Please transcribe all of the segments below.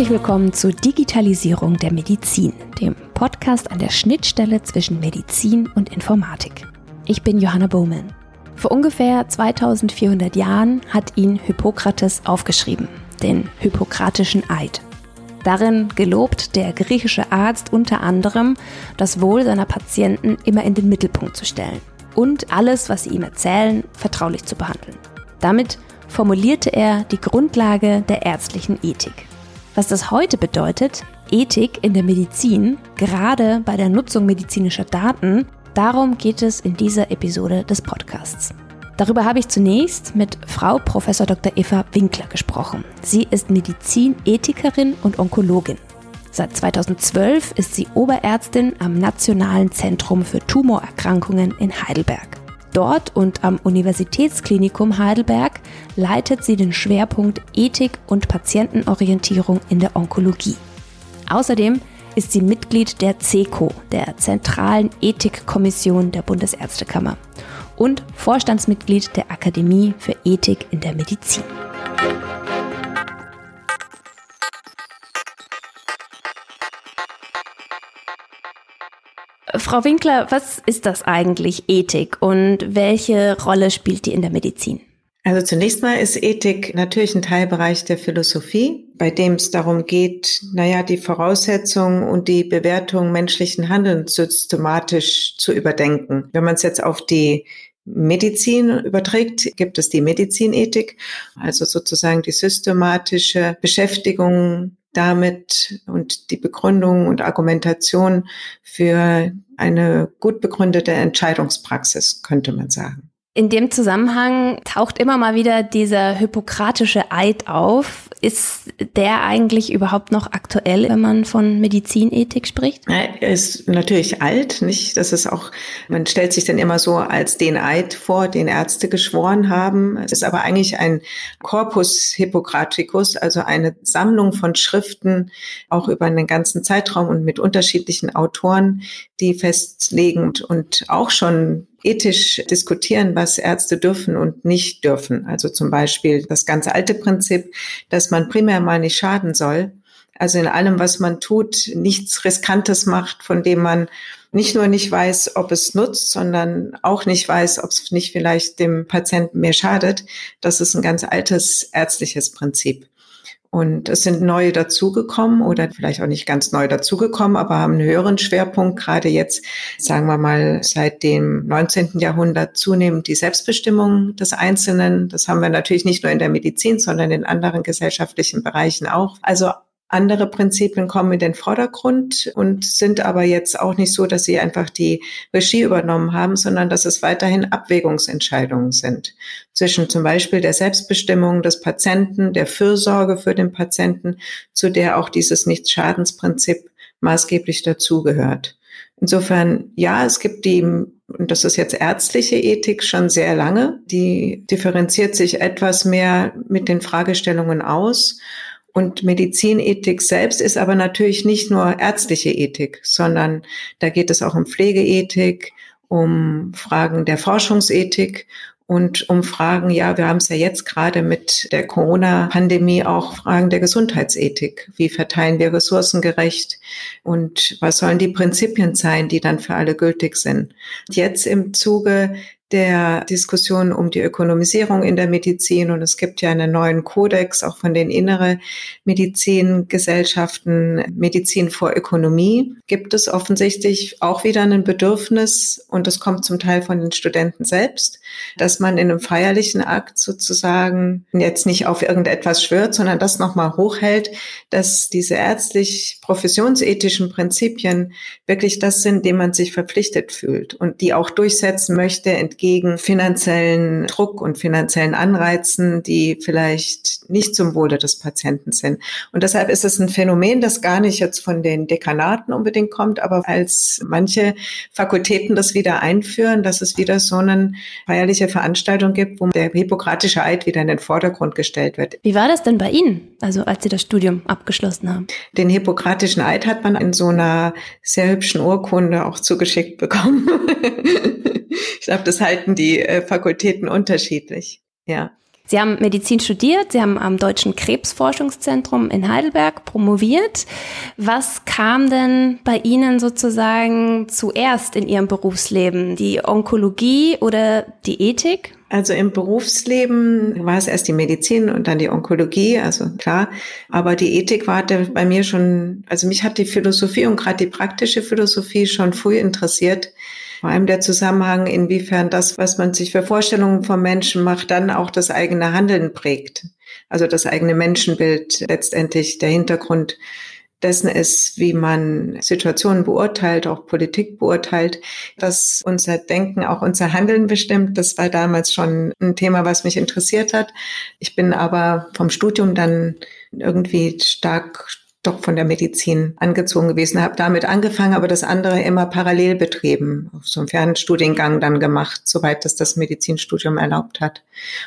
Herzlich willkommen zur Digitalisierung der Medizin, dem Podcast an der Schnittstelle zwischen Medizin und Informatik. Ich bin Johanna Bowman. Vor ungefähr 2400 Jahren hat ihn Hippokrates aufgeschrieben, den Hippokratischen Eid. Darin gelobt der griechische Arzt unter anderem, das Wohl seiner Patienten immer in den Mittelpunkt zu stellen und alles, was sie ihm erzählen, vertraulich zu behandeln. Damit formulierte er die Grundlage der ärztlichen Ethik. Was das heute bedeutet, Ethik in der Medizin, gerade bei der Nutzung medizinischer Daten, darum geht es in dieser Episode des Podcasts. Darüber habe ich zunächst mit Frau Prof. Dr. Eva Winkler gesprochen. Sie ist Medizinethikerin und Onkologin. Seit 2012 ist sie Oberärztin am Nationalen Zentrum für Tumorerkrankungen in Heidelberg. Dort und am Universitätsklinikum Heidelberg leitet sie den Schwerpunkt Ethik und Patientenorientierung in der Onkologie. Außerdem ist sie Mitglied der CECO, der Zentralen Ethikkommission der Bundesärztekammer und Vorstandsmitglied der Akademie für Ethik in der Medizin. Frau Winkler, was ist das eigentlich Ethik und welche Rolle spielt die in der Medizin? Also zunächst mal ist Ethik natürlich ein Teilbereich der Philosophie, bei dem es darum geht, naja, die Voraussetzungen und die Bewertung menschlichen Handelns systematisch zu überdenken. Wenn man es jetzt auf die Medizin überträgt, gibt es die Medizinethik, also sozusagen die systematische Beschäftigung damit und die Begründung und Argumentation für eine gut begründete Entscheidungspraxis, könnte man sagen. In dem Zusammenhang taucht immer mal wieder dieser hippokratische Eid auf. Ist der eigentlich überhaupt noch aktuell, wenn man von Medizinethik spricht? Er ist natürlich alt, nicht? Das ist auch, man stellt sich dann immer so als den Eid vor, den Ärzte geschworen haben. Es ist aber eigentlich ein Corpus Hippokraticus, also eine Sammlung von Schriften, auch über einen ganzen Zeitraum und mit unterschiedlichen Autoren, die festlegen und auch schon ethisch diskutieren, was Ärzte dürfen und nicht dürfen. Also zum Beispiel das ganz alte Prinzip, dass man primär mal nicht schaden soll. Also in allem, was man tut, nichts Riskantes macht, von dem man nicht nur nicht weiß, ob es nutzt, sondern auch nicht weiß, ob es nicht vielleicht dem Patienten mehr schadet. Das ist ein ganz altes ärztliches Prinzip. Und es sind neue dazugekommen oder vielleicht auch nicht ganz neu dazugekommen, aber haben einen höheren Schwerpunkt, gerade jetzt, sagen wir mal, seit dem 19. Jahrhundert zunehmend die Selbstbestimmung des Einzelnen. Das haben wir natürlich nicht nur in der Medizin, sondern in anderen gesellschaftlichen Bereichen auch. Also andere Prinzipien kommen in den Vordergrund und sind aber jetzt auch nicht so, dass sie einfach die Regie übernommen haben, sondern dass es weiterhin Abwägungsentscheidungen sind zwischen zum Beispiel der Selbstbestimmung des Patienten, der Fürsorge für den Patienten, zu der auch dieses Nichtschadensprinzip maßgeblich dazugehört. Insofern, ja, es gibt die, und das ist jetzt ärztliche Ethik schon sehr lange, die differenziert sich etwas mehr mit den Fragestellungen aus und Medizinethik selbst ist aber natürlich nicht nur ärztliche Ethik, sondern da geht es auch um Pflegeethik, um Fragen der Forschungsethik und um Fragen, ja, wir haben es ja jetzt gerade mit der Corona-Pandemie auch Fragen der Gesundheitsethik. Wie verteilen wir Ressourcen gerecht und was sollen die Prinzipien sein, die dann für alle gültig sind? Jetzt im Zuge der Diskussion um die Ökonomisierung in der Medizin. Und es gibt ja einen neuen Kodex auch von den innere Medizingesellschaften Medizin vor Ökonomie. Gibt es offensichtlich auch wieder ein Bedürfnis und das kommt zum Teil von den Studenten selbst, dass man in einem feierlichen Akt sozusagen jetzt nicht auf irgendetwas schwört, sondern das nochmal hochhält, dass diese ärztlich professionsethischen Prinzipien wirklich das sind, dem man sich verpflichtet fühlt und die auch durchsetzen möchte, gegen finanziellen Druck und finanziellen Anreizen, die vielleicht nicht zum Wohle des Patienten sind. Und deshalb ist es ein Phänomen, das gar nicht jetzt von den Dekanaten unbedingt kommt, aber als manche Fakultäten das wieder einführen, dass es wieder so eine feierliche Veranstaltung gibt, wo der hippokratische Eid wieder in den Vordergrund gestellt wird. Wie war das denn bei Ihnen, also als Sie das Studium abgeschlossen haben? Den hippokratischen Eid hat man in so einer sehr hübschen Urkunde auch zugeschickt bekommen. ich glaube, das halten die äh, Fakultäten unterschiedlich. Ja. Sie haben Medizin studiert, Sie haben am Deutschen Krebsforschungszentrum in Heidelberg promoviert. Was kam denn bei Ihnen sozusagen zuerst in Ihrem Berufsleben? Die Onkologie oder die Ethik? Also im Berufsleben war es erst die Medizin und dann die Onkologie, also klar. Aber die Ethik war bei mir schon, also mich hat die Philosophie und gerade die praktische Philosophie schon früh interessiert. Vor allem der Zusammenhang, inwiefern das, was man sich für Vorstellungen von Menschen macht, dann auch das eigene Handeln prägt. Also das eigene Menschenbild letztendlich der Hintergrund dessen ist, wie man Situationen beurteilt, auch Politik beurteilt, dass unser Denken auch unser Handeln bestimmt. Das war damals schon ein Thema, was mich interessiert hat. Ich bin aber vom Studium dann irgendwie stark doch von der Medizin angezogen gewesen, habe damit angefangen, aber das andere immer parallel betrieben, auf so einem Fernstudiengang dann gemacht, soweit das das Medizinstudium erlaubt hat.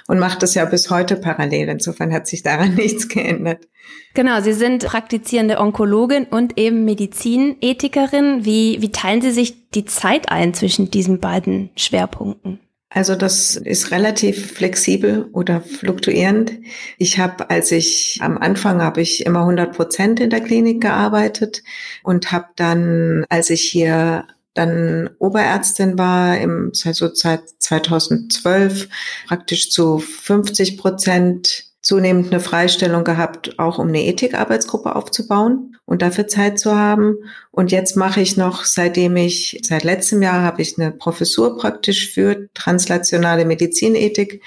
Und macht das ja bis heute parallel. Insofern hat sich daran nichts geändert. Genau, Sie sind praktizierende Onkologin und eben Medizinethikerin. Wie, wie teilen Sie sich die Zeit ein zwischen diesen beiden Schwerpunkten? Also das ist relativ flexibel oder fluktuierend. Ich habe, als ich am Anfang habe ich immer 100 Prozent in der Klinik gearbeitet und habe dann, als ich hier dann Oberärztin war, im, also seit 2012 praktisch zu 50 Prozent zunehmend eine Freistellung gehabt, auch um eine Ethikarbeitsgruppe aufzubauen und dafür Zeit zu haben. Und jetzt mache ich noch, seitdem ich, seit letztem Jahr habe ich eine Professur praktisch für translationale Medizinethik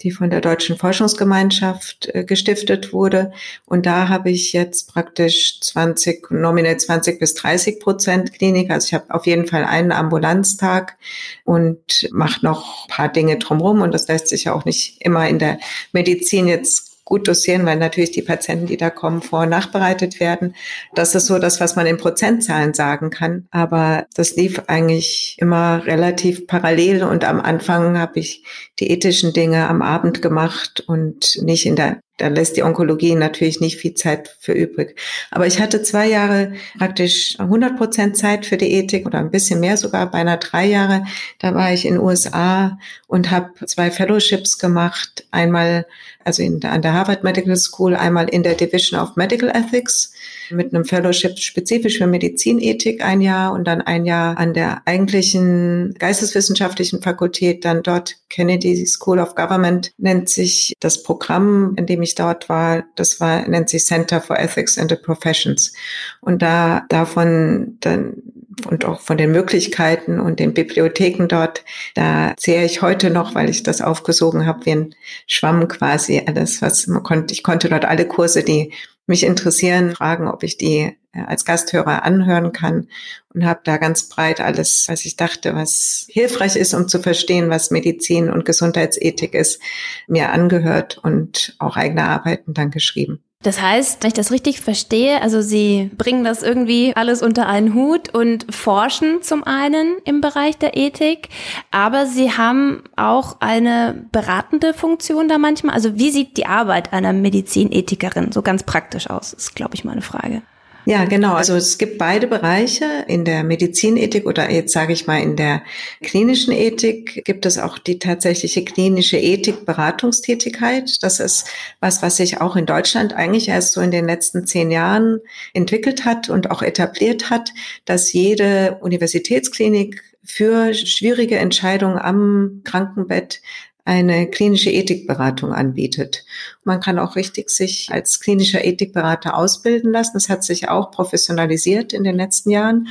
die von der Deutschen Forschungsgemeinschaft äh, gestiftet wurde. Und da habe ich jetzt praktisch 20, nominell 20 bis 30 Prozent Klinik. Also ich habe auf jeden Fall einen Ambulanztag und mache noch paar Dinge drumherum. Und das lässt sich ja auch nicht immer in der Medizin jetzt gut dosieren, weil natürlich die Patienten, die da kommen, vor- und nachbereitet werden. Das ist so das, was man in Prozentzahlen sagen kann. Aber das lief eigentlich immer relativ parallel und am Anfang habe ich die ethischen Dinge am Abend gemacht und nicht in der da lässt die Onkologie natürlich nicht viel Zeit für übrig. Aber ich hatte zwei Jahre praktisch 100 Prozent Zeit für die Ethik oder ein bisschen mehr sogar, beinahe drei Jahre. Da war ich in den USA und habe zwei Fellowships gemacht. Einmal also in, an der Harvard Medical School, einmal in der Division of Medical Ethics mit einem Fellowship spezifisch für Medizinethik ein Jahr und dann ein Jahr an der eigentlichen geisteswissenschaftlichen Fakultät, dann dort Kennedy School of Government nennt sich das Programm, in dem ich dort war, das war, nennt sich Center for Ethics and the Professions. Und da, davon dann und auch von den Möglichkeiten und den Bibliotheken dort, da zähre ich heute noch, weil ich das aufgesogen habe, wie ein Schwamm quasi alles, was man konnte. Ich konnte dort alle Kurse, die mich interessieren, fragen, ob ich die äh, als Gasthörer anhören kann und habe da ganz breit alles, was ich dachte, was hilfreich ist, um zu verstehen, was Medizin und Gesundheitsethik ist, mir angehört und auch eigene Arbeiten dann geschrieben. Das heißt, wenn ich das richtig verstehe, also Sie bringen das irgendwie alles unter einen Hut und forschen zum einen im Bereich der Ethik, aber Sie haben auch eine beratende Funktion da manchmal. Also wie sieht die Arbeit einer Medizinethikerin so ganz praktisch aus, ist, glaube ich, meine Frage. Ja, genau. Also es gibt beide Bereiche. In der Medizinethik oder jetzt sage ich mal in der klinischen Ethik gibt es auch die tatsächliche klinische Ethik-Beratungstätigkeit. Das ist was, was sich auch in Deutschland eigentlich erst so in den letzten zehn Jahren entwickelt hat und auch etabliert hat, dass jede Universitätsklinik für schwierige Entscheidungen am Krankenbett eine klinische Ethikberatung anbietet. Man kann auch richtig sich als klinischer Ethikberater ausbilden lassen. Das hat sich auch professionalisiert in den letzten Jahren.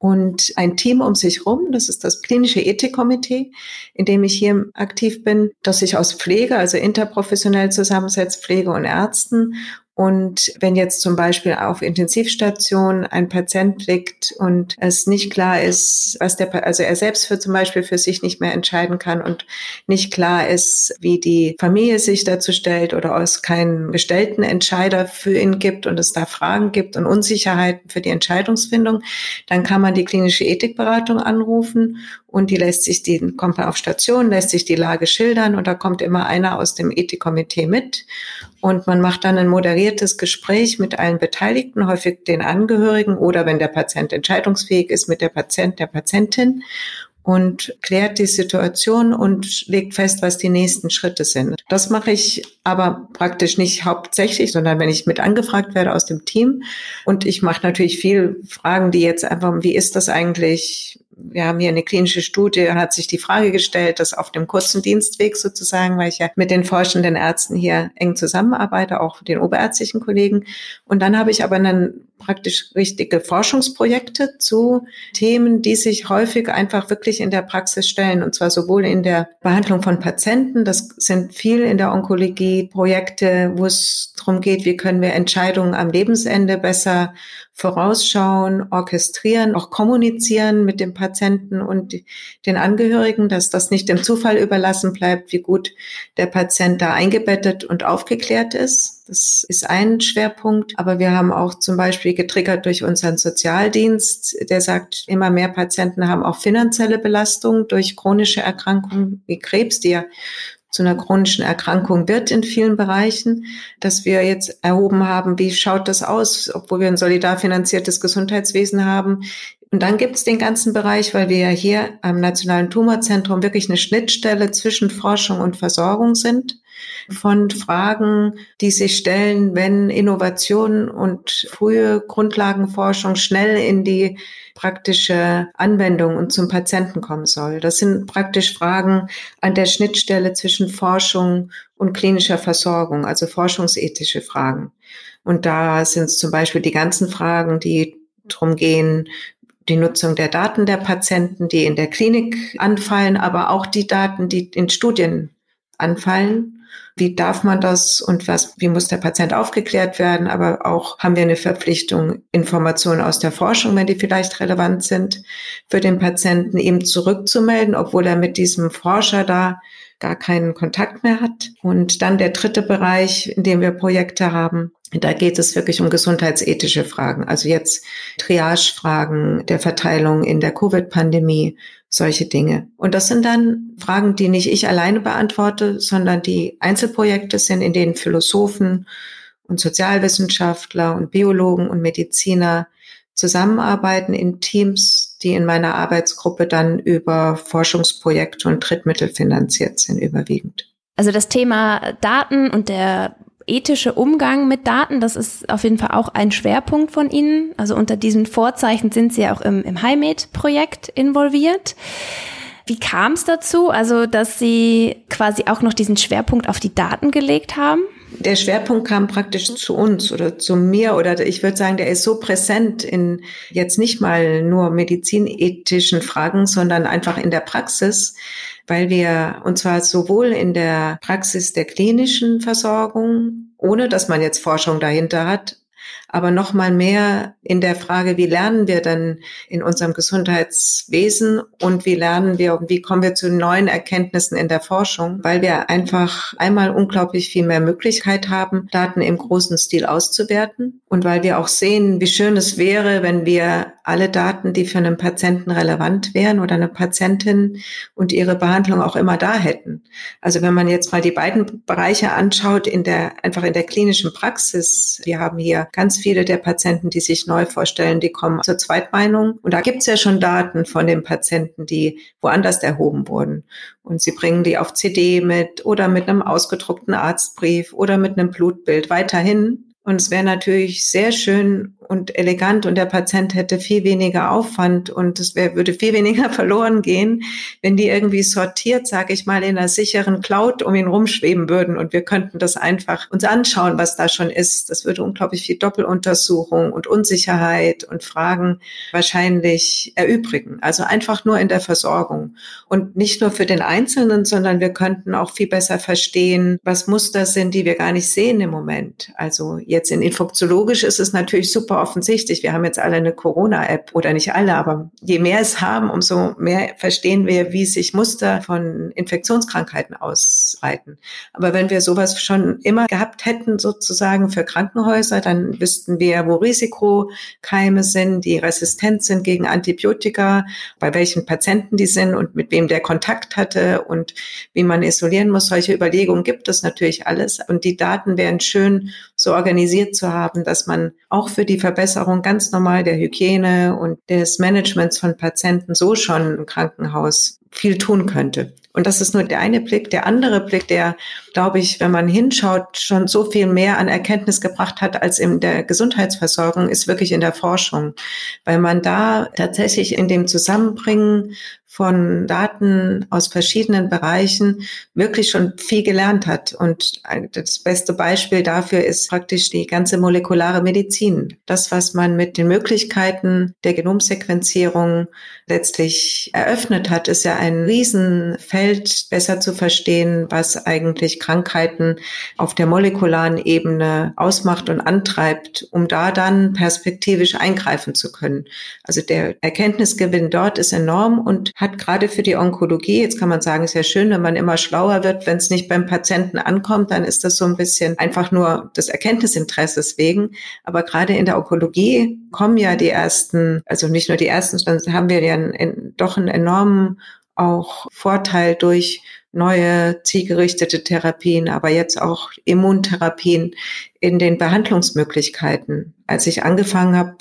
Und ein Team um sich rum, das ist das klinische Ethikkomitee, in dem ich hier aktiv bin, das sich aus Pflege, also interprofessionell zusammensetzt, Pflege und Ärzten und wenn jetzt zum Beispiel auf Intensivstation ein Patient liegt und es nicht klar ist, was der, also er selbst für zum Beispiel für sich nicht mehr entscheiden kann und nicht klar ist, wie die Familie sich dazu stellt oder es keinen gestellten Entscheider für ihn gibt und es da Fragen gibt und Unsicherheiten für die Entscheidungsfindung, dann kann man die klinische Ethikberatung anrufen und die lässt sich, die kommt man auf Station, lässt sich die Lage schildern und da kommt immer einer aus dem Ethikkomitee mit und man macht dann ein moderiertes Gespräch mit allen Beteiligten, häufig den Angehörigen oder wenn der Patient entscheidungsfähig ist, mit der Patient, der Patientin und klärt die Situation und legt fest, was die nächsten Schritte sind. Das mache ich aber praktisch nicht hauptsächlich, sondern wenn ich mit angefragt werde aus dem Team. Und ich mache natürlich viel Fragen, die jetzt einfach, wie ist das eigentlich? Wir haben hier eine klinische Studie, hat sich die Frage gestellt, dass auf dem kurzen Dienstweg sozusagen, weil ich ja mit den forschenden Ärzten hier eng zusammenarbeite, auch den oberärztlichen Kollegen. Und dann habe ich aber dann praktisch richtige Forschungsprojekte zu Themen, die sich häufig einfach wirklich in der Praxis stellen. Und zwar sowohl in der Behandlung von Patienten, das sind viel in der Onkologie Projekte, wo es darum geht, wie können wir Entscheidungen am Lebensende besser vorausschauen, orchestrieren, auch kommunizieren mit dem Patienten und den Angehörigen, dass das nicht dem Zufall überlassen bleibt, wie gut der Patient da eingebettet und aufgeklärt ist. Das ist ein Schwerpunkt. Aber wir haben auch zum Beispiel getriggert durch unseren Sozialdienst, der sagt, immer mehr Patienten haben auch finanzielle Belastung durch chronische Erkrankungen wie Krebs, die ja zu einer chronischen Erkrankung wird in vielen Bereichen, dass wir jetzt erhoben haben, wie schaut das aus, obwohl wir ein solidar finanziertes Gesundheitswesen haben. Und dann gibt es den ganzen Bereich, weil wir ja hier am Nationalen Tumorzentrum wirklich eine Schnittstelle zwischen Forschung und Versorgung sind von Fragen, die sich stellen, wenn Innovation und frühe Grundlagenforschung schnell in die praktische Anwendung und zum Patienten kommen soll. Das sind praktisch Fragen an der Schnittstelle zwischen Forschung und klinischer Versorgung, also forschungsethische Fragen. Und da sind es zum Beispiel die ganzen Fragen, die darum gehen, die Nutzung der Daten der Patienten, die in der Klinik anfallen, aber auch die Daten, die in Studien anfallen wie darf man das und was, wie muss der Patient aufgeklärt werden? Aber auch haben wir eine Verpflichtung, Informationen aus der Forschung, wenn die vielleicht relevant sind, für den Patienten eben zurückzumelden, obwohl er mit diesem Forscher da gar keinen Kontakt mehr hat. Und dann der dritte Bereich, in dem wir Projekte haben, da geht es wirklich um gesundheitsethische Fragen. Also jetzt Triage-Fragen der Verteilung in der Covid-Pandemie, solche Dinge. Und das sind dann Fragen, die nicht ich alleine beantworte, sondern die Einzelprojekte sind, in denen Philosophen und Sozialwissenschaftler und Biologen und Mediziner zusammenarbeiten in Teams, die in meiner Arbeitsgruppe dann über Forschungsprojekte und Drittmittel finanziert sind, überwiegend. Also das Thema Daten und der ethische Umgang mit Daten, das ist auf jeden Fall auch ein Schwerpunkt von Ihnen. Also unter diesen Vorzeichen sind Sie auch im, im HiMed-Projekt involviert. Wie kam es dazu, also dass Sie quasi auch noch diesen Schwerpunkt auf die Daten gelegt haben? Der Schwerpunkt kam praktisch zu uns oder zu mir oder ich würde sagen, der ist so präsent in jetzt nicht mal nur medizinethischen Fragen, sondern einfach in der Praxis, weil wir, und zwar sowohl in der Praxis der klinischen Versorgung, ohne dass man jetzt Forschung dahinter hat, aber noch mal mehr in der Frage, wie lernen wir denn in unserem Gesundheitswesen und wie lernen wir, wie kommen wir zu neuen Erkenntnissen in der Forschung, weil wir einfach einmal unglaublich viel mehr Möglichkeit haben, Daten im großen Stil auszuwerten und weil wir auch sehen, wie schön es wäre, wenn wir alle Daten, die für einen Patienten relevant wären oder eine Patientin und ihre Behandlung auch immer da hätten. Also wenn man jetzt mal die beiden Bereiche anschaut, in der, einfach in der klinischen Praxis, wir haben hier ganz viele der Patienten, die sich neu vorstellen, die kommen zur Zweitmeinung. Und da gibt es ja schon Daten von den Patienten, die woanders erhoben wurden. Und sie bringen die auf CD mit oder mit einem ausgedruckten Arztbrief oder mit einem Blutbild weiterhin. Und es wäre natürlich sehr schön und elegant und der Patient hätte viel weniger Aufwand und es wär, würde viel weniger verloren gehen, wenn die irgendwie sortiert, sage ich mal, in einer sicheren Cloud um ihn rumschweben würden und wir könnten das einfach uns anschauen, was da schon ist. Das würde unglaublich viel Doppeluntersuchung und Unsicherheit und Fragen wahrscheinlich erübrigen. Also einfach nur in der Versorgung und nicht nur für den Einzelnen, sondern wir könnten auch viel besser verstehen, was Muster sind, die wir gar nicht sehen im Moment. Also jetzt in infektiologisch ist es natürlich super offensichtlich. Wir haben jetzt alle eine Corona-App oder nicht alle, aber je mehr es haben, umso mehr verstehen wir, wie sich Muster von Infektionskrankheiten ausbreiten. Aber wenn wir sowas schon immer gehabt hätten, sozusagen für Krankenhäuser, dann wüssten wir, wo Risikokeime sind, die resistent sind gegen Antibiotika, bei welchen Patienten die sind und mit wem der Kontakt hatte und wie man isolieren muss. Solche Überlegungen gibt es natürlich alles. Und die Daten wären schön so organisiert zu haben, dass man auch für die Verbesserung ganz normal der Hygiene und des Managements von Patienten so schon im Krankenhaus viel tun könnte. Und das ist nur der eine Blick. Der andere Blick, der, glaube ich, wenn man hinschaut, schon so viel mehr an Erkenntnis gebracht hat als in der Gesundheitsversorgung, ist wirklich in der Forschung. Weil man da tatsächlich in dem Zusammenbringen von Daten aus verschiedenen Bereichen wirklich schon viel gelernt hat. Und das beste Beispiel dafür ist praktisch die ganze molekulare Medizin. Das, was man mit den Möglichkeiten der Genomsequenzierung letztlich eröffnet hat, ist ja ein Riesenfeld, besser zu verstehen, was eigentlich Krankheiten auf der molekularen Ebene ausmacht und antreibt, um da dann perspektivisch eingreifen zu können. Also der Erkenntnisgewinn dort ist enorm und hat gerade für die Onkologie, jetzt kann man sagen, ist ja schön, wenn man immer schlauer wird, wenn es nicht beim Patienten ankommt, dann ist das so ein bisschen einfach nur des Erkenntnisinteresses wegen. Aber gerade in der Onkologie kommen ja die ersten, also nicht nur die ersten, sondern haben wir ja einen, doch einen enormen auch Vorteil durch neue zielgerichtete Therapien, aber jetzt auch Immuntherapien in den Behandlungsmöglichkeiten. Als ich angefangen habe,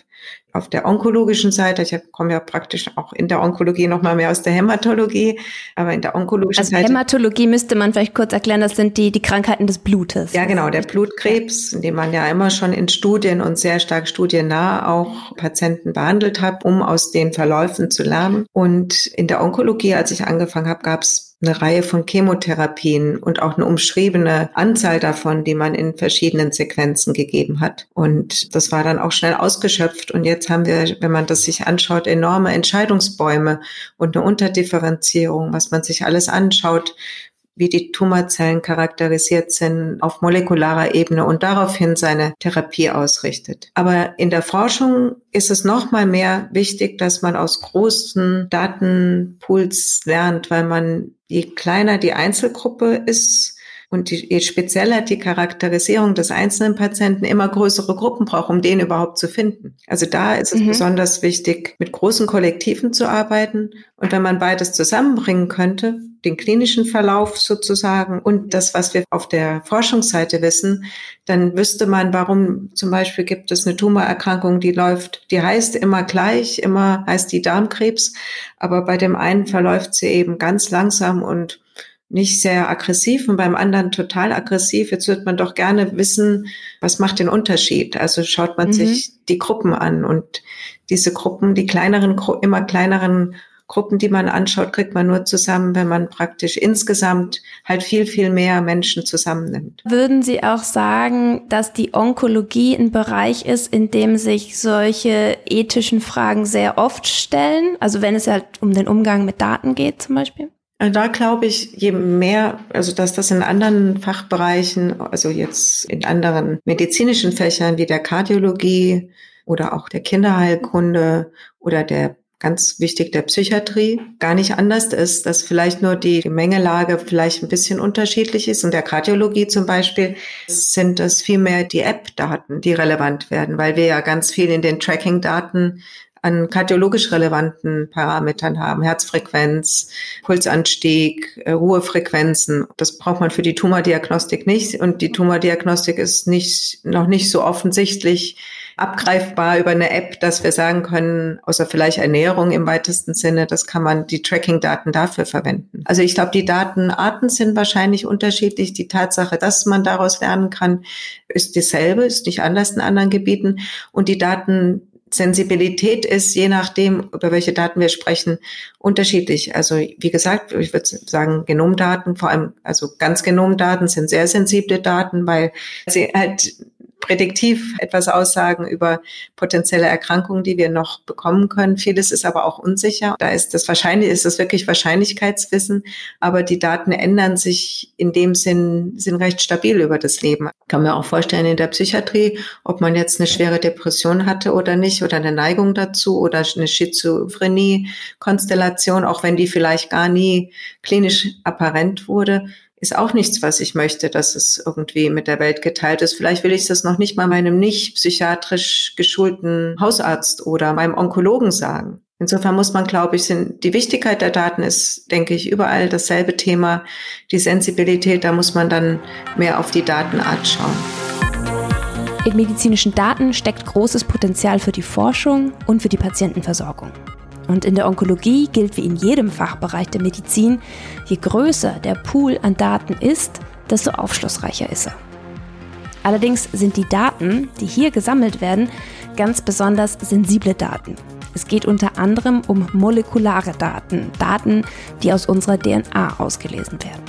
auf der onkologischen Seite, ich komme ja praktisch auch in der Onkologie noch mal mehr aus der Hämatologie, aber in der onkologischen also Seite. Hämatologie müsste man vielleicht kurz erklären, das sind die, die Krankheiten des Blutes. Ja, genau, der Blutkrebs, in dem man ja immer schon in Studien und sehr stark studiennah auch Patienten behandelt hat, um aus den Verläufen zu lernen. Und in der Onkologie, als ich angefangen habe, gab es eine Reihe von Chemotherapien und auch eine umschriebene Anzahl davon, die man in verschiedenen Sequenzen gegeben hat. Und das war dann auch schnell ausgeschöpft. Und jetzt haben wir, wenn man das sich anschaut, enorme Entscheidungsbäume und eine Unterdifferenzierung, was man sich alles anschaut, wie die Tumorzellen charakterisiert sind auf molekularer Ebene und daraufhin seine Therapie ausrichtet. Aber in der Forschung ist es noch mal mehr wichtig, dass man aus großen Datenpools lernt, weil man je kleiner die Einzelgruppe ist, und die, je spezieller die Charakterisierung des einzelnen Patienten immer größere Gruppen braucht, um den überhaupt zu finden. Also da ist es mhm. besonders wichtig, mit großen Kollektiven zu arbeiten. Und wenn man beides zusammenbringen könnte, den klinischen Verlauf sozusagen und das, was wir auf der Forschungsseite wissen, dann wüsste man, warum zum Beispiel gibt es eine Tumorerkrankung, die läuft, die heißt immer gleich, immer heißt die Darmkrebs, aber bei dem einen verläuft sie eben ganz langsam und nicht sehr aggressiv und beim anderen total aggressiv. Jetzt wird man doch gerne wissen, was macht den Unterschied. Also schaut man mhm. sich die Gruppen an und diese Gruppen, die kleineren, immer kleineren Gruppen, die man anschaut, kriegt man nur zusammen, wenn man praktisch insgesamt halt viel, viel mehr Menschen zusammennimmt. Würden Sie auch sagen, dass die Onkologie ein Bereich ist, in dem sich solche ethischen Fragen sehr oft stellen? Also wenn es halt um den Umgang mit Daten geht zum Beispiel? Also da glaube ich, je mehr, also dass das in anderen Fachbereichen, also jetzt in anderen medizinischen Fächern wie der Kardiologie oder auch der Kinderheilkunde oder der ganz wichtig der Psychiatrie gar nicht anders ist, dass vielleicht nur die Gemengelage vielleicht ein bisschen unterschiedlich ist. Und der Kardiologie zum Beispiel sind das vielmehr die App-Daten, die relevant werden, weil wir ja ganz viel in den Tracking-Daten an kardiologisch relevanten Parametern haben, Herzfrequenz, Pulsanstieg, äh, Ruhefrequenzen. Das braucht man für die Tumordiagnostik nicht und die Tumordiagnostik ist nicht, noch nicht so offensichtlich abgreifbar über eine App, dass wir sagen können, außer vielleicht Ernährung im weitesten Sinne, das kann man die Tracking-Daten dafür verwenden. Also ich glaube, die Datenarten sind wahrscheinlich unterschiedlich. Die Tatsache, dass man daraus lernen kann, ist dieselbe, ist nicht anders in anderen Gebieten. Und die Daten Sensibilität ist, je nachdem, über welche Daten wir sprechen, unterschiedlich. Also wie gesagt, ich würde sagen, Genomdaten, vor allem also ganz Genomdaten sind sehr sensible Daten, weil sie halt prädiktiv etwas aussagen über potenzielle Erkrankungen, die wir noch bekommen können. Vieles ist aber auch unsicher. Da ist das wahrscheinlich, ist das wirklich Wahrscheinlichkeitswissen, aber die Daten ändern sich in dem Sinn, sind recht stabil über das Leben. Kann mir auch vorstellen, in der Psychiatrie, ob man jetzt eine schwere Depression hatte oder nicht oder eine Neigung dazu oder eine Schizophrenie-Konstellation, auch wenn die vielleicht gar nie klinisch apparent wurde, ist auch nichts, was ich möchte, dass es irgendwie mit der Welt geteilt ist. Vielleicht will ich das noch nicht mal meinem nicht psychiatrisch geschulten Hausarzt oder meinem Onkologen sagen. Insofern muss man, glaube ich, sind, die Wichtigkeit der Daten ist, denke ich, überall dasselbe Thema. Die Sensibilität, da muss man dann mehr auf die Datenart schauen. In medizinischen Daten steckt großes Potenzial für die Forschung und für die Patientenversorgung. Und in der Onkologie gilt wie in jedem Fachbereich der Medizin, je größer der Pool an Daten ist, desto aufschlussreicher ist er. Allerdings sind die Daten, die hier gesammelt werden, ganz besonders sensible Daten. Es geht unter anderem um molekulare Daten, Daten, die aus unserer DNA ausgelesen werden.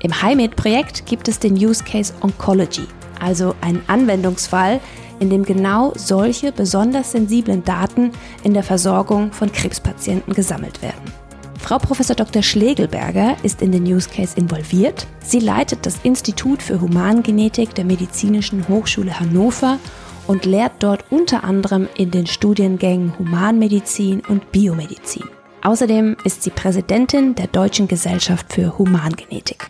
Im HiMed-Projekt gibt es den Use Case Oncology, also einen Anwendungsfall, in dem genau solche besonders sensiblen Daten in der Versorgung von Krebspatienten gesammelt werden. Frau Prof. Dr. Schlegelberger ist in den Use Case involviert. Sie leitet das Institut für Humangenetik der Medizinischen Hochschule Hannover und lehrt dort unter anderem in den Studiengängen Humanmedizin und Biomedizin. Außerdem ist sie Präsidentin der Deutschen Gesellschaft für Humangenetik.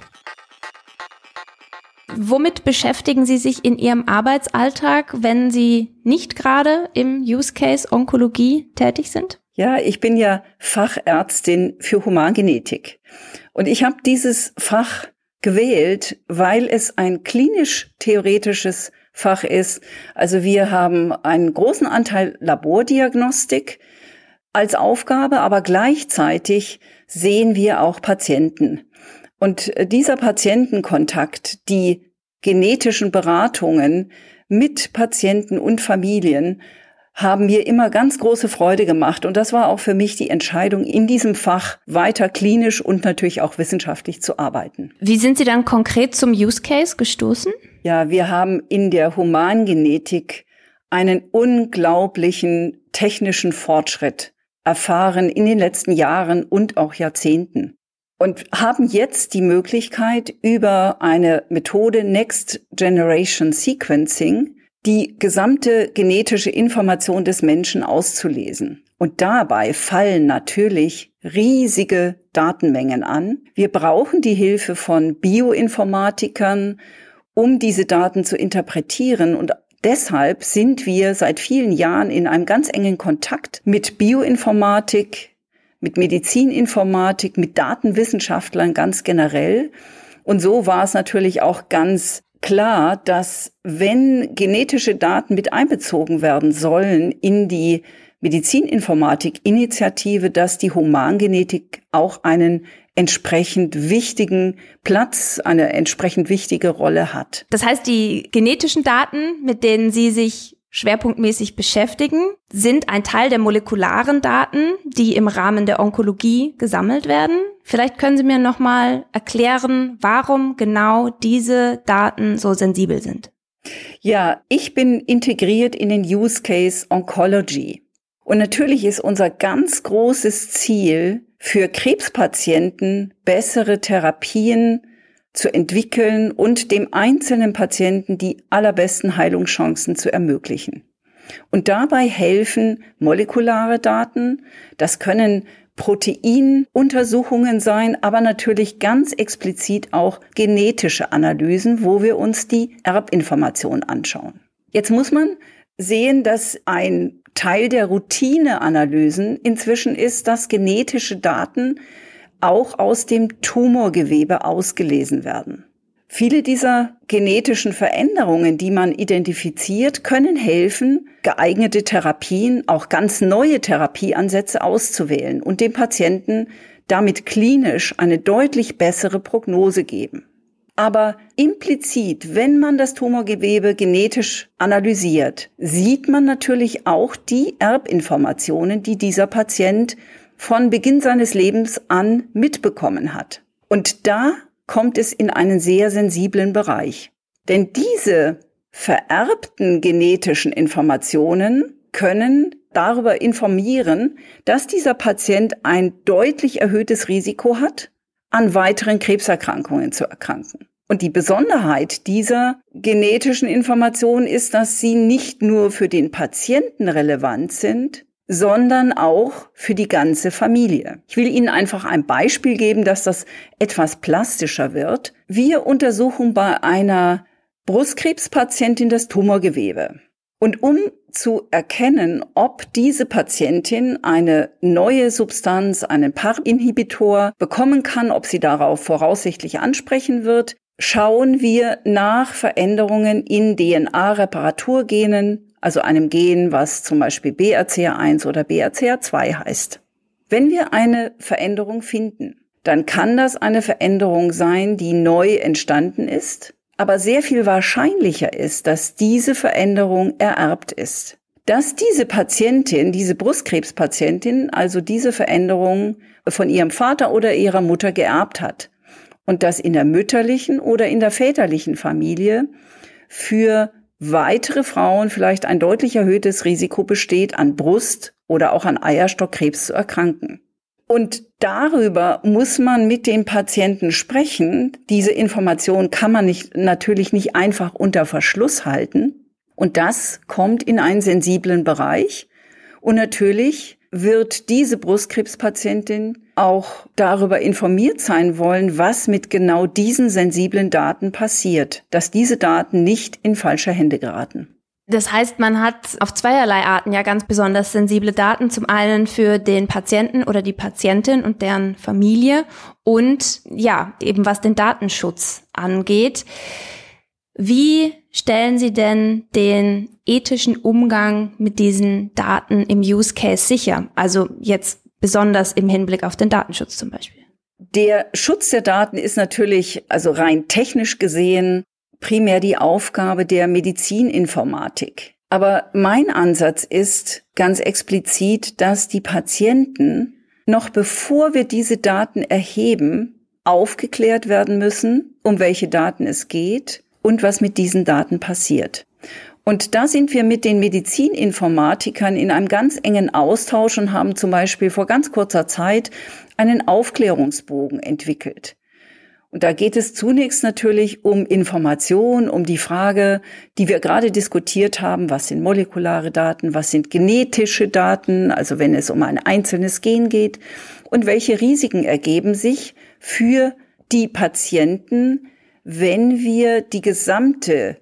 Womit beschäftigen Sie sich in Ihrem Arbeitsalltag, wenn Sie nicht gerade im Use Case Onkologie tätig sind? Ja, ich bin ja Fachärztin für Humangenetik. Und ich habe dieses Fach gewählt, weil es ein klinisch-theoretisches Fach ist. Also wir haben einen großen Anteil Labordiagnostik als Aufgabe, aber gleichzeitig sehen wir auch Patienten. Und dieser Patientenkontakt, die genetischen Beratungen mit Patienten und Familien haben mir immer ganz große Freude gemacht. Und das war auch für mich die Entscheidung, in diesem Fach weiter klinisch und natürlich auch wissenschaftlich zu arbeiten. Wie sind Sie dann konkret zum Use Case gestoßen? Ja, wir haben in der Humangenetik einen unglaublichen technischen Fortschritt erfahren in den letzten Jahren und auch Jahrzehnten und haben jetzt die Möglichkeit, über eine Methode Next Generation Sequencing die gesamte genetische Information des Menschen auszulesen. Und dabei fallen natürlich riesige Datenmengen an. Wir brauchen die Hilfe von Bioinformatikern, um diese Daten zu interpretieren. Und deshalb sind wir seit vielen Jahren in einem ganz engen Kontakt mit Bioinformatik, mit Medizininformatik, mit Datenwissenschaftlern ganz generell. Und so war es natürlich auch ganz klar, dass wenn genetische Daten mit einbezogen werden sollen in die Medizininformatik-Initiative, dass die Humangenetik auch einen entsprechend wichtigen Platz, eine entsprechend wichtige Rolle hat. Das heißt, die genetischen Daten, mit denen Sie sich schwerpunktmäßig beschäftigen, sind ein Teil der molekularen Daten, die im Rahmen der Onkologie gesammelt werden. Vielleicht können Sie mir nochmal erklären, warum genau diese Daten so sensibel sind. Ja, ich bin integriert in den Use Case Oncology. Und natürlich ist unser ganz großes Ziel, für Krebspatienten bessere Therapien zu entwickeln und dem einzelnen Patienten die allerbesten Heilungschancen zu ermöglichen. Und dabei helfen molekulare Daten, das können Proteinuntersuchungen sein, aber natürlich ganz explizit auch genetische Analysen, wo wir uns die Erbinformation anschauen. Jetzt muss man sehen, dass ein Teil der Routineanalysen inzwischen ist, dass genetische Daten auch aus dem Tumorgewebe ausgelesen werden. Viele dieser genetischen Veränderungen, die man identifiziert, können helfen, geeignete Therapien, auch ganz neue Therapieansätze auszuwählen und dem Patienten damit klinisch eine deutlich bessere Prognose geben. Aber implizit, wenn man das Tumorgewebe genetisch analysiert, sieht man natürlich auch die Erbinformationen, die dieser Patient von Beginn seines Lebens an mitbekommen hat. Und da kommt es in einen sehr sensiblen Bereich. Denn diese vererbten genetischen Informationen können darüber informieren, dass dieser Patient ein deutlich erhöhtes Risiko hat, an weiteren Krebserkrankungen zu erkranken. Und die Besonderheit dieser genetischen Informationen ist, dass sie nicht nur für den Patienten relevant sind, sondern auch für die ganze Familie. Ich will Ihnen einfach ein Beispiel geben, dass das etwas plastischer wird. Wir untersuchen bei einer Brustkrebspatientin das Tumorgewebe. Und um zu erkennen, ob diese Patientin eine neue Substanz, einen PARP-Inhibitor bekommen kann, ob sie darauf voraussichtlich ansprechen wird, schauen wir nach Veränderungen in DNA-Reparaturgenen, also einem Gen, was zum Beispiel BRCA1 oder BRCA2 heißt. Wenn wir eine Veränderung finden, dann kann das eine Veränderung sein, die neu entstanden ist, aber sehr viel wahrscheinlicher ist, dass diese Veränderung ererbt ist. Dass diese Patientin, diese Brustkrebspatientin, also diese Veränderung von ihrem Vater oder ihrer Mutter geerbt hat und dass in der mütterlichen oder in der väterlichen Familie für weitere Frauen vielleicht ein deutlich erhöhtes Risiko besteht, an Brust- oder auch an Eierstockkrebs zu erkranken. Und darüber muss man mit dem Patienten sprechen. Diese Information kann man nicht, natürlich nicht einfach unter Verschluss halten. Und das kommt in einen sensiblen Bereich. Und natürlich wird diese Brustkrebspatientin auch darüber informiert sein wollen, was mit genau diesen sensiblen Daten passiert, dass diese Daten nicht in falsche Hände geraten. Das heißt, man hat auf zweierlei Arten ja ganz besonders sensible Daten. Zum einen für den Patienten oder die Patientin und deren Familie und ja, eben was den Datenschutz angeht. Wie stellen Sie denn den ethischen Umgang mit diesen Daten im Use Case sicher? Also jetzt besonders im Hinblick auf den Datenschutz zum Beispiel. Der Schutz der Daten ist natürlich, also rein technisch gesehen, primär die Aufgabe der Medizininformatik. Aber mein Ansatz ist ganz explizit, dass die Patienten noch bevor wir diese Daten erheben, aufgeklärt werden müssen, um welche Daten es geht und was mit diesen Daten passiert. Und da sind wir mit den Medizininformatikern in einem ganz engen Austausch und haben zum Beispiel vor ganz kurzer Zeit einen Aufklärungsbogen entwickelt. Und da geht es zunächst natürlich um Information, um die Frage, die wir gerade diskutiert haben, was sind molekulare Daten, was sind genetische Daten, also wenn es um ein einzelnes Gen geht, und welche Risiken ergeben sich für die Patienten, wenn wir die gesamte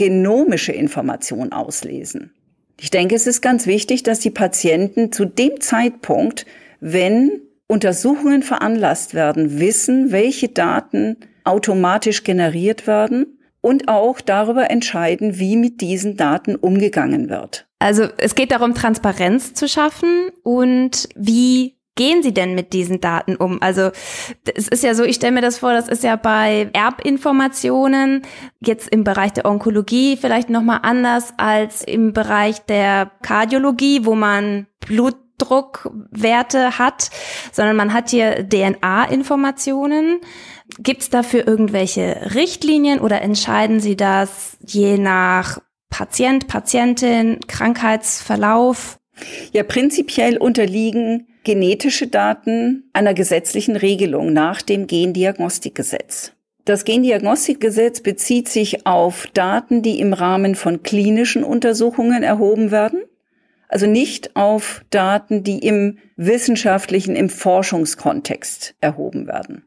genomische Information auslesen. Ich denke, es ist ganz wichtig, dass die Patienten zu dem Zeitpunkt, wenn Untersuchungen veranlasst werden, wissen, welche Daten automatisch generiert werden und auch darüber entscheiden, wie mit diesen Daten umgegangen wird. Also es geht darum, Transparenz zu schaffen und wie gehen Sie denn mit diesen Daten um? Also es ist ja so, ich stelle mir das vor, das ist ja bei Erbinformationen jetzt im Bereich der Onkologie vielleicht noch mal anders als im Bereich der Kardiologie, wo man Blut Blutdruckwerte hat, sondern man hat hier DNA-Informationen. Gibt es dafür irgendwelche Richtlinien oder entscheiden Sie das je nach Patient, Patientin, Krankheitsverlauf? Ja, prinzipiell unterliegen genetische Daten einer gesetzlichen Regelung nach dem Gendiagnostikgesetz. Das Gendiagnostikgesetz bezieht sich auf Daten, die im Rahmen von klinischen Untersuchungen erhoben werden also nicht auf Daten, die im wissenschaftlichen, im Forschungskontext erhoben werden.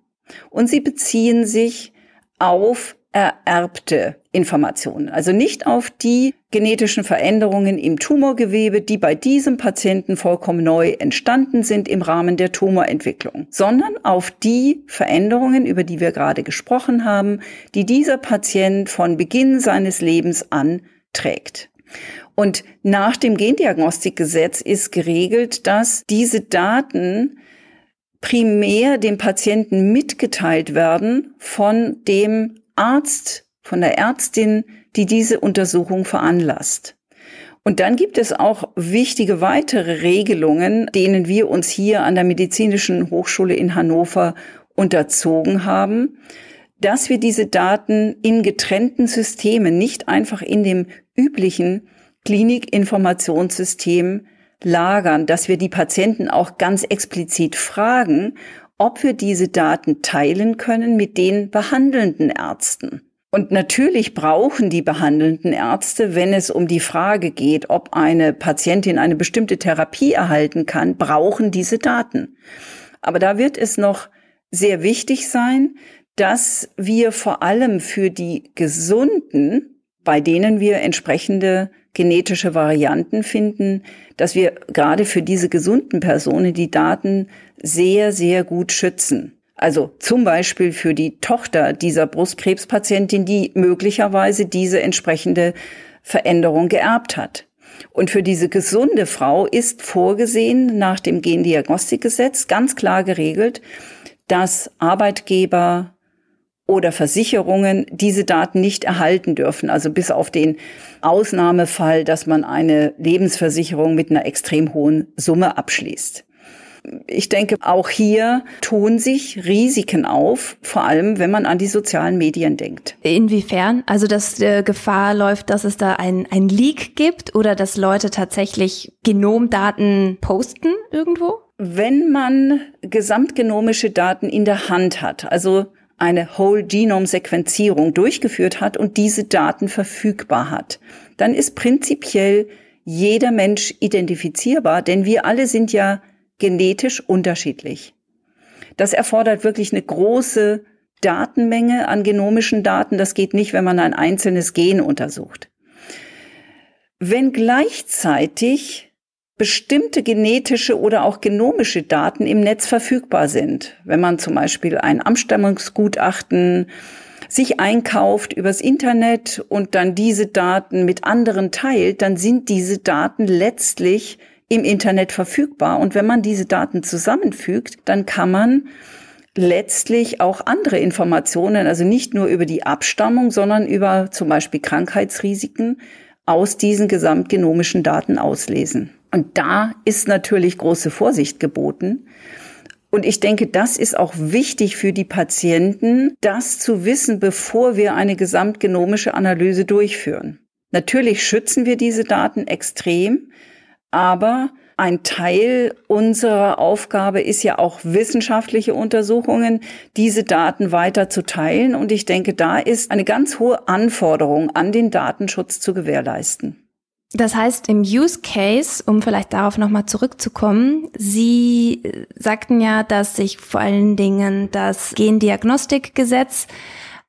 Und sie beziehen sich auf ererbte Informationen, also nicht auf die genetischen Veränderungen im Tumorgewebe, die bei diesem Patienten vollkommen neu entstanden sind im Rahmen der Tumorentwicklung, sondern auf die Veränderungen, über die wir gerade gesprochen haben, die dieser Patient von Beginn seines Lebens an trägt. Und nach dem Gendiagnostikgesetz ist geregelt, dass diese Daten primär dem Patienten mitgeteilt werden von dem Arzt, von der Ärztin, die diese Untersuchung veranlasst. Und dann gibt es auch wichtige weitere Regelungen, denen wir uns hier an der Medizinischen Hochschule in Hannover unterzogen haben, dass wir diese Daten in getrennten Systemen, nicht einfach in dem üblichen Klinikinformationssystem lagern, dass wir die Patienten auch ganz explizit fragen, ob wir diese Daten teilen können mit den behandelnden Ärzten. Und natürlich brauchen die behandelnden Ärzte, wenn es um die Frage geht, ob eine Patientin eine bestimmte Therapie erhalten kann, brauchen diese Daten. Aber da wird es noch sehr wichtig sein, dass wir vor allem für die Gesunden, bei denen wir entsprechende genetische Varianten finden, dass wir gerade für diese gesunden Personen die Daten sehr, sehr gut schützen. Also zum Beispiel für die Tochter dieser Brustkrebspatientin, die möglicherweise diese entsprechende Veränderung geerbt hat. Und für diese gesunde Frau ist vorgesehen nach dem Gendiagnostikgesetz ganz klar geregelt, dass Arbeitgeber oder Versicherungen diese Daten nicht erhalten dürfen. Also bis auf den Ausnahmefall, dass man eine Lebensversicherung mit einer extrem hohen Summe abschließt ich denke, auch hier tun sich Risiken auf, vor allem wenn man an die sozialen Medien denkt. Inwiefern? Also, dass äh, Gefahr läuft, dass es da ein, ein Leak gibt oder dass Leute tatsächlich Genomdaten posten irgendwo? Wenn man gesamtgenomische Daten in der Hand hat, also eine Whole Genome Sequenzierung durchgeführt hat und diese Daten verfügbar hat, dann ist prinzipiell jeder Mensch identifizierbar, denn wir alle sind ja genetisch unterschiedlich. Das erfordert wirklich eine große Datenmenge an genomischen Daten. Das geht nicht, wenn man ein einzelnes Gen untersucht. Wenn gleichzeitig bestimmte genetische oder auch genomische Daten im Netz verfügbar sind, wenn man zum Beispiel ein Abstammungsgutachten sich einkauft übers Internet und dann diese Daten mit anderen teilt, dann sind diese Daten letztlich im Internet verfügbar. Und wenn man diese Daten zusammenfügt, dann kann man letztlich auch andere Informationen, also nicht nur über die Abstammung, sondern über zum Beispiel Krankheitsrisiken aus diesen gesamtgenomischen Daten auslesen. Und da ist natürlich große Vorsicht geboten. Und ich denke, das ist auch wichtig für die Patienten, das zu wissen, bevor wir eine gesamtgenomische Analyse durchführen. Natürlich schützen wir diese Daten extrem, aber ein Teil unserer Aufgabe ist ja auch wissenschaftliche Untersuchungen, diese Daten weiter zu teilen. Und ich denke, da ist eine ganz hohe Anforderung an den Datenschutz zu gewährleisten. Das heißt, im Use Case, um vielleicht darauf nochmal zurückzukommen, Sie sagten ja, dass sich vor allen Dingen das Gendiagnostikgesetz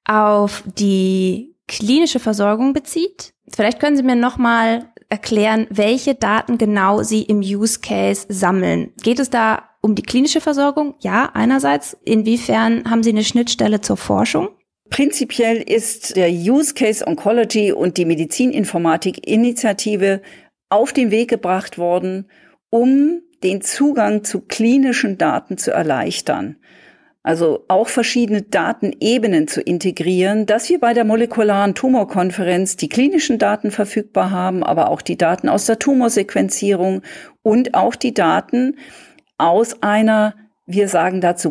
auf die klinische Versorgung bezieht. Vielleicht können Sie mir nochmal erklären, welche Daten genau Sie im Use Case sammeln. Geht es da um die klinische Versorgung? Ja, einerseits. Inwiefern haben Sie eine Schnittstelle zur Forschung? Prinzipiell ist der Use Case Oncology und die Medizininformatik Initiative auf den Weg gebracht worden, um den Zugang zu klinischen Daten zu erleichtern. Also auch verschiedene Datenebenen zu integrieren, dass wir bei der molekularen Tumorkonferenz die klinischen Daten verfügbar haben, aber auch die Daten aus der Tumorsequenzierung und auch die Daten aus einer, wir sagen dazu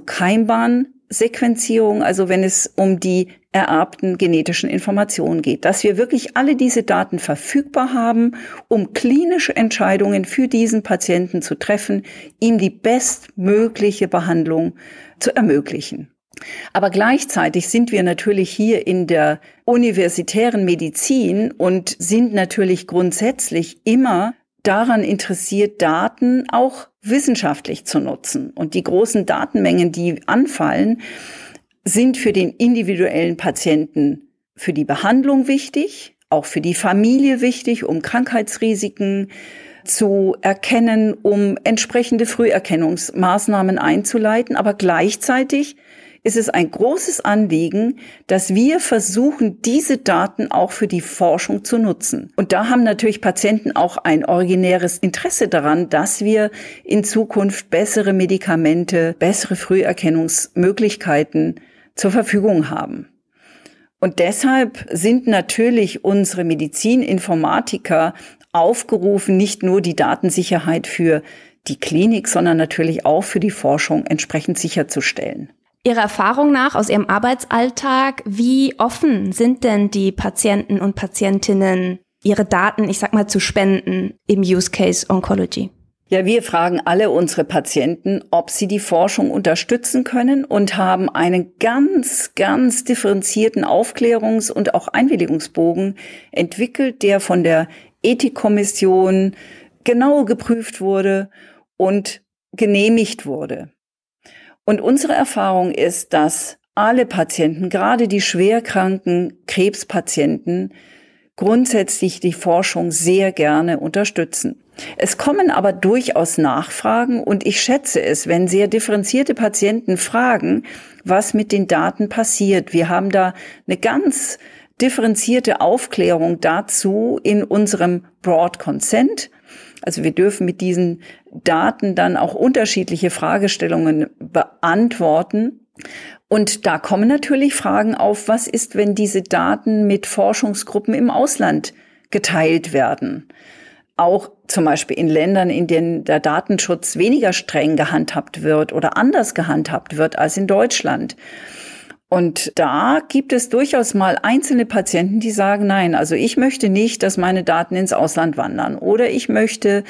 Keimbahnsequenzierung, also wenn es um die ererbten genetischen Informationen geht, dass wir wirklich alle diese Daten verfügbar haben, um klinische Entscheidungen für diesen Patienten zu treffen, ihm die bestmögliche Behandlung zu ermöglichen. Aber gleichzeitig sind wir natürlich hier in der universitären Medizin und sind natürlich grundsätzlich immer daran interessiert, Daten auch wissenschaftlich zu nutzen. Und die großen Datenmengen, die anfallen, sind für den individuellen Patienten für die Behandlung wichtig, auch für die Familie wichtig, um Krankheitsrisiken zu erkennen, um entsprechende Früherkennungsmaßnahmen einzuleiten. Aber gleichzeitig ist es ein großes Anliegen, dass wir versuchen, diese Daten auch für die Forschung zu nutzen. Und da haben natürlich Patienten auch ein originäres Interesse daran, dass wir in Zukunft bessere Medikamente, bessere Früherkennungsmöglichkeiten zur Verfügung haben. Und deshalb sind natürlich unsere Medizininformatiker aufgerufen, nicht nur die Datensicherheit für die Klinik, sondern natürlich auch für die Forschung entsprechend sicherzustellen. Ihrer Erfahrung nach aus Ihrem Arbeitsalltag, wie offen sind denn die Patienten und Patientinnen, ihre Daten, ich sag mal, zu spenden im Use Case Oncology? Ja, wir fragen alle unsere Patienten, ob sie die Forschung unterstützen können und haben einen ganz, ganz differenzierten Aufklärungs- und auch Einwilligungsbogen entwickelt, der von der Ethikkommission genau geprüft wurde und genehmigt wurde. Und unsere Erfahrung ist, dass alle Patienten, gerade die schwerkranken Krebspatienten, grundsätzlich die Forschung sehr gerne unterstützen. Es kommen aber durchaus Nachfragen und ich schätze es, wenn sehr differenzierte Patienten fragen, was mit den Daten passiert. Wir haben da eine ganz differenzierte Aufklärung dazu in unserem Broad Consent. Also wir dürfen mit diesen Daten dann auch unterschiedliche Fragestellungen beantworten. Und da kommen natürlich Fragen auf, was ist, wenn diese Daten mit Forschungsgruppen im Ausland geteilt werden? Auch zum Beispiel in Ländern, in denen der Datenschutz weniger streng gehandhabt wird oder anders gehandhabt wird als in Deutschland. Und da gibt es durchaus mal einzelne Patienten, die sagen, nein, also ich möchte nicht, dass meine Daten ins Ausland wandern oder ich möchte,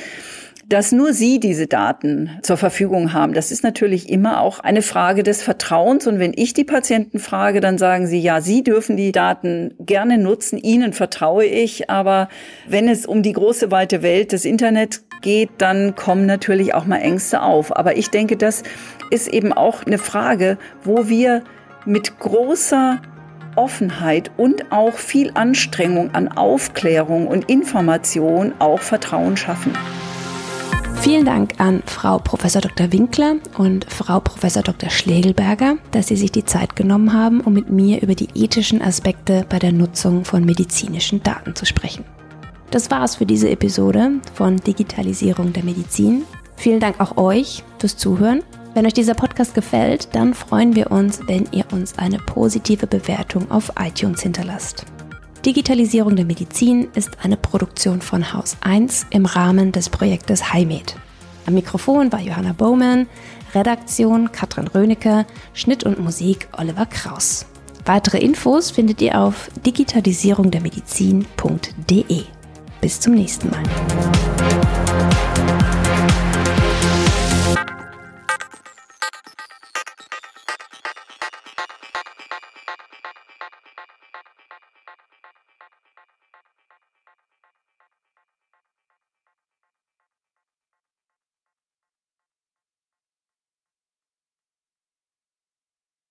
dass nur Sie diese Daten zur Verfügung haben. Das ist natürlich immer auch eine Frage des Vertrauens. Und wenn ich die Patienten frage, dann sagen sie, ja, Sie dürfen die Daten gerne nutzen, Ihnen vertraue ich. Aber wenn es um die große weite Welt des Internet geht, dann kommen natürlich auch mal Ängste auf. Aber ich denke, das ist eben auch eine Frage, wo wir mit großer Offenheit und auch viel Anstrengung an Aufklärung und Information auch Vertrauen schaffen. Vielen Dank an Frau Prof. Dr. Winkler und Frau Prof. Dr. Schlegelberger, dass Sie sich die Zeit genommen haben, um mit mir über die ethischen Aspekte bei der Nutzung von medizinischen Daten zu sprechen. Das war's für diese Episode von Digitalisierung der Medizin. Vielen Dank auch euch fürs Zuhören wenn euch dieser Podcast gefällt, dann freuen wir uns, wenn ihr uns eine positive Bewertung auf iTunes hinterlasst. Digitalisierung der Medizin ist eine Produktion von Haus 1 im Rahmen des Projektes HiMed. Am Mikrofon war Johanna Bowman, Redaktion Katrin Rönecke, Schnitt und Musik Oliver Kraus. Weitere Infos findet ihr auf digitalisierungdermedizin.de. Bis zum nächsten Mal.